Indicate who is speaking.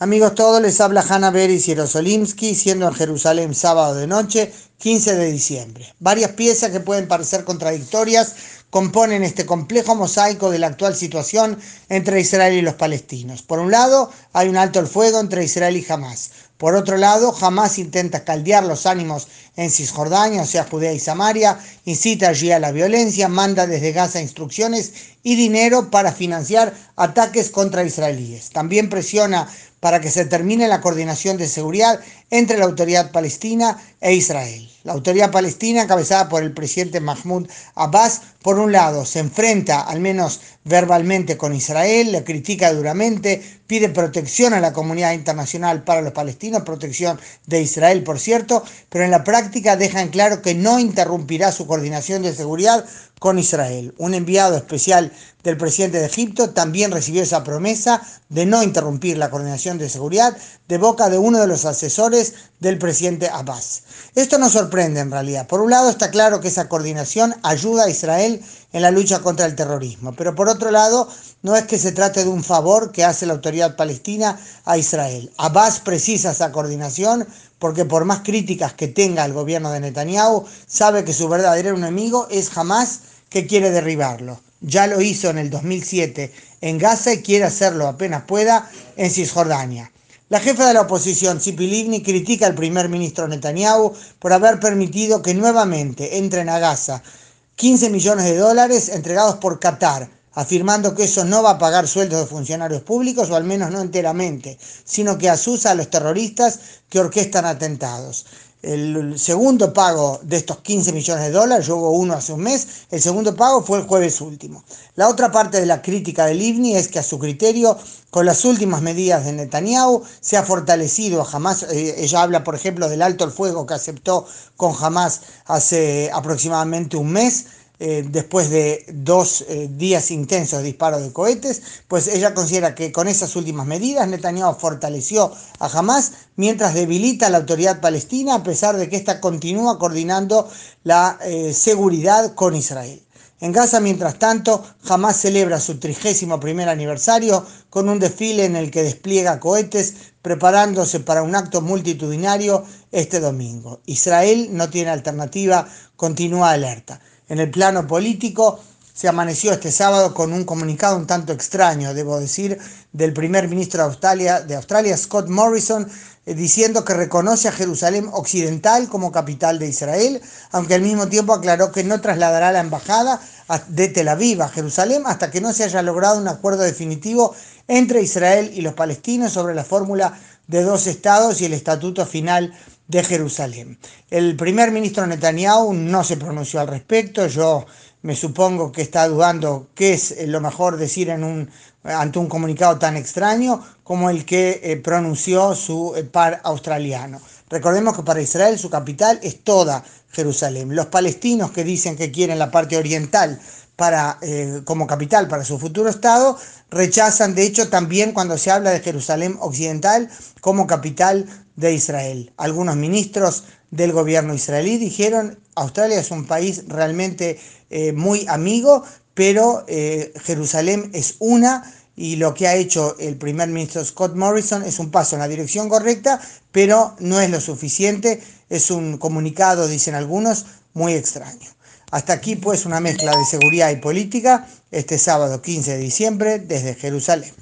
Speaker 1: Amigos todos, les habla Hanna Beris Yerosolimsky, siendo en Jerusalén sábado de noche, 15 de diciembre. Varias piezas que pueden parecer contradictorias componen este complejo mosaico de la actual situación entre Israel y los palestinos. Por un lado, hay un alto el fuego entre Israel y Hamas. Por otro lado, Hamas intenta caldear los ánimos en Cisjordania, o sea, Judea y Samaria, incita allí a la violencia, manda desde Gaza instrucciones y dinero para financiar ataques contra israelíes. También presiona para que se termine la coordinación de seguridad entre la autoridad palestina e Israel. La autoridad palestina, encabezada por el presidente Mahmoud Abbas, por un lado, se enfrenta, al menos verbalmente, con Israel, le critica duramente, pide protección a la comunidad internacional para los palestinos, protección de Israel, por cierto, pero en la práctica deja en claro que no interrumpirá su coordinación de seguridad con Israel. Un enviado especial del presidente de Egipto también recibió esa promesa de no interrumpir la coordinación de seguridad de boca de uno de los asesores del presidente Abbas. Esto nos sorprende en realidad. Por un lado está claro que esa coordinación ayuda a Israel en la lucha contra el terrorismo, pero por otro lado no es que se trate de un favor que hace la autoridad palestina a Israel. Abbas precisa esa coordinación porque por más críticas que tenga el gobierno de Netanyahu, sabe que su verdadero enemigo es Hamas que quiere derribarlo. Ya lo hizo en el 2007 en Gaza y quiere hacerlo apenas pueda en Cisjordania. La jefa de la oposición, Tzipi Livni, critica al primer ministro Netanyahu por haber permitido que nuevamente entren a Gaza 15 millones de dólares entregados por Qatar, afirmando que eso no va a pagar sueldos de funcionarios públicos, o al menos no enteramente, sino que asusa a los terroristas que orquestan atentados. El segundo pago de estos 15 millones de dólares, yo hubo uno hace un mes, el segundo pago fue el jueves último. La otra parte de la crítica del IBNI es que a su criterio, con las últimas medidas de Netanyahu, se ha fortalecido a Hamas. Eh, ella habla, por ejemplo, del alto el fuego que aceptó con Hamas hace aproximadamente un mes eh, después de dos eh, días intensos de disparos de cohetes, pues ella considera que con esas últimas medidas Netanyahu fortaleció a Hamas mientras debilita a la autoridad palestina a pesar de que ésta continúa coordinando la eh, seguridad con Israel. En Gaza, mientras tanto, Hamas celebra su trigésimo primer aniversario con un desfile en el que despliega cohetes preparándose para un acto multitudinario este domingo. Israel no tiene alternativa, continúa alerta. En el plano político, se amaneció este sábado con un comunicado un tanto extraño, debo decir, del primer ministro de Australia, Scott Morrison, eh, diciendo que reconoce a Jerusalén Occidental como capital de Israel, aunque al mismo tiempo aclaró que no trasladará la embajada de Tel Aviv a Jerusalén hasta que no se haya logrado un acuerdo definitivo entre Israel y los palestinos sobre la fórmula de dos estados y el estatuto final de Jerusalén. El primer ministro Netanyahu no se pronunció al respecto, yo me supongo que está dudando qué es lo mejor decir en un, ante un comunicado tan extraño como el que eh, pronunció su eh, par australiano. Recordemos que para Israel su capital es toda Jerusalén. Los palestinos que dicen que quieren la parte oriental para, eh, como capital para su futuro Estado, rechazan, de hecho, también cuando se habla de Jerusalén Occidental como capital de Israel. Algunos ministros del gobierno israelí dijeron, Australia es un país realmente eh, muy amigo, pero eh, Jerusalén es una y lo que ha hecho el primer ministro Scott Morrison es un paso en la dirección correcta, pero no es lo suficiente, es un comunicado, dicen algunos, muy extraño. Hasta aquí pues una mezcla de seguridad y política este sábado 15 de diciembre desde Jerusalén.